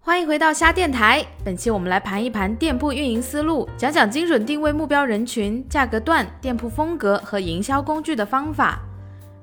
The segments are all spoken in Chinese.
欢迎回到虾电台，本期我们来盘一盘店铺运营思路，讲讲精准定位目标人群、价格段、店铺风格和营销工具的方法。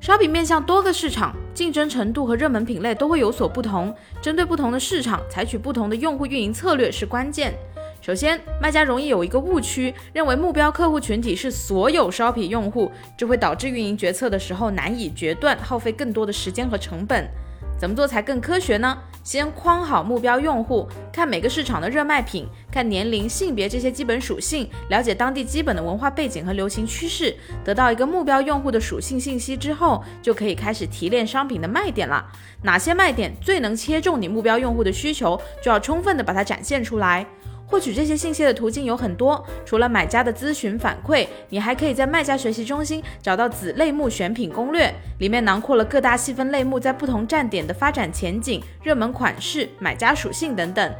烧饼面向多个市场，竞争程度和热门品类都会有所不同，针对不同的市场，采取不同的用户运营策略是关键。首先，卖家容易有一个误区，认为目标客户群体是所有烧饼用户，这会导致运营决策的时候难以决断，耗费更多的时间和成本。怎么做才更科学呢？先框好目标用户，看每个市场的热卖品，看年龄、性别这些基本属性，了解当地基本的文化背景和流行趋势，得到一个目标用户的属性信息之后，就可以开始提炼商品的卖点了。哪些卖点最能切中你目标用户的需求，就要充分的把它展现出来。获取这些信息的途径有很多，除了买家的咨询反馈，你还可以在卖家学习中心找到子类目选品攻略，里面囊括了各大细分类目在不同站点的发展前景、热门款式、买家属性等等。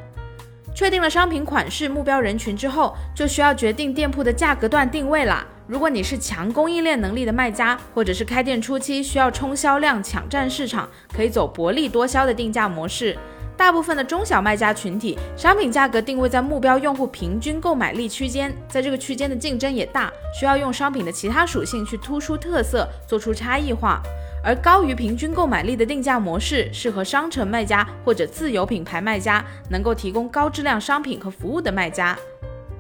确定了商品款式、目标人群之后，就需要决定店铺的价格段定位啦。如果你是强供应链能力的卖家，或者是开店初期需要冲销量、抢占市场，可以走薄利多销的定价模式。大部分的中小卖家群体，商品价格定位在目标用户平均购买力区间，在这个区间的竞争也大，需要用商品的其他属性去突出特色，做出差异化。而高于平均购买力的定价模式，适合商城卖家或者自有品牌卖家，能够提供高质量商品和服务的卖家。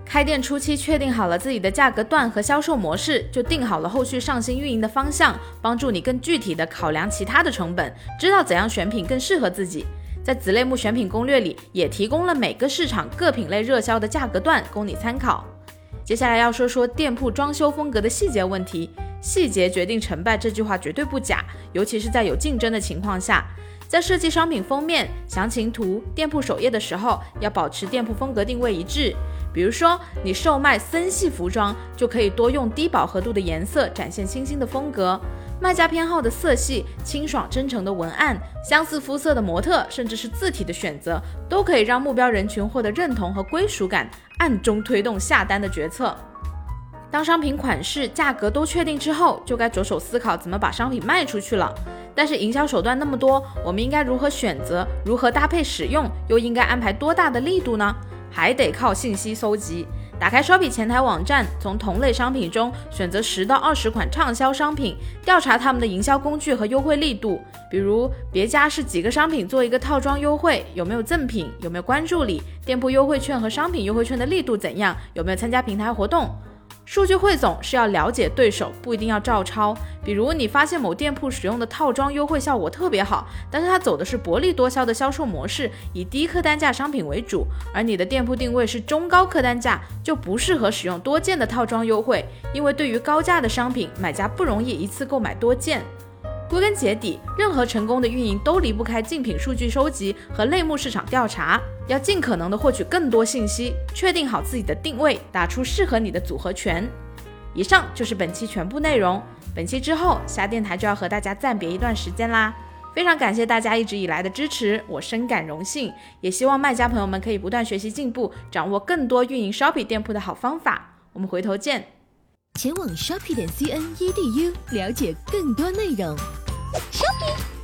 开店初期确定好了自己的价格段和销售模式，就定好了后续上新运营的方向，帮助你更具体的考量其他的成本，知道怎样选品更适合自己。在子类目选品攻略里，也提供了每个市场各品类热销的价格段供你参考。接下来要说说店铺装修风格的细节问题，细节决定成败这句话绝对不假，尤其是在有竞争的情况下，在设计商品封面、详情图、店铺首页的时候，要保持店铺风格定位一致。比如说，你售卖森系服装，就可以多用低饱和度的颜色，展现清新的风格。卖家偏好的色系、清爽真诚的文案、相似肤色的模特，甚至是字体的选择，都可以让目标人群获得认同和归属感，暗中推动下单的决策。当商品款式、价格都确定之后，就该着手思考怎么把商品卖出去了。但是营销手段那么多，我们应该如何选择？如何搭配使用？又应该安排多大的力度呢？还得靠信息搜集。打开 Shopee 前台网站，从同类商品中选择十到二十款畅销商品，调查他们的营销工具和优惠力度。比如别家是几个商品做一个套装优惠，有没有赠品，有没有关注礼，店铺优惠券和商品优惠券的力度怎样，有没有参加平台活动。数据汇总是要了解对手，不一定要照抄。比如你发现某店铺使用的套装优惠效果特别好，但是它走的是薄利多销的销售模式，以低客单价商品为主，而你的店铺定位是中高客单价，就不适合使用多件的套装优惠，因为对于高价的商品，买家不容易一次购买多件。归根结底，任何成功的运营都离不开竞品数据收集和类目市场调查，要尽可能的获取更多信息，确定好自己的定位，打出适合你的组合拳。以上就是本期全部内容。本期之后，下电台就要和大家暂别一段时间啦。非常感谢大家一直以来的支持，我深感荣幸。也希望卖家朋友们可以不断学习进步，掌握更多运营 Shopee 店铺的好方法。我们回头见。前往 Shopee 点 C N E D U 了解更多内容。Shopping!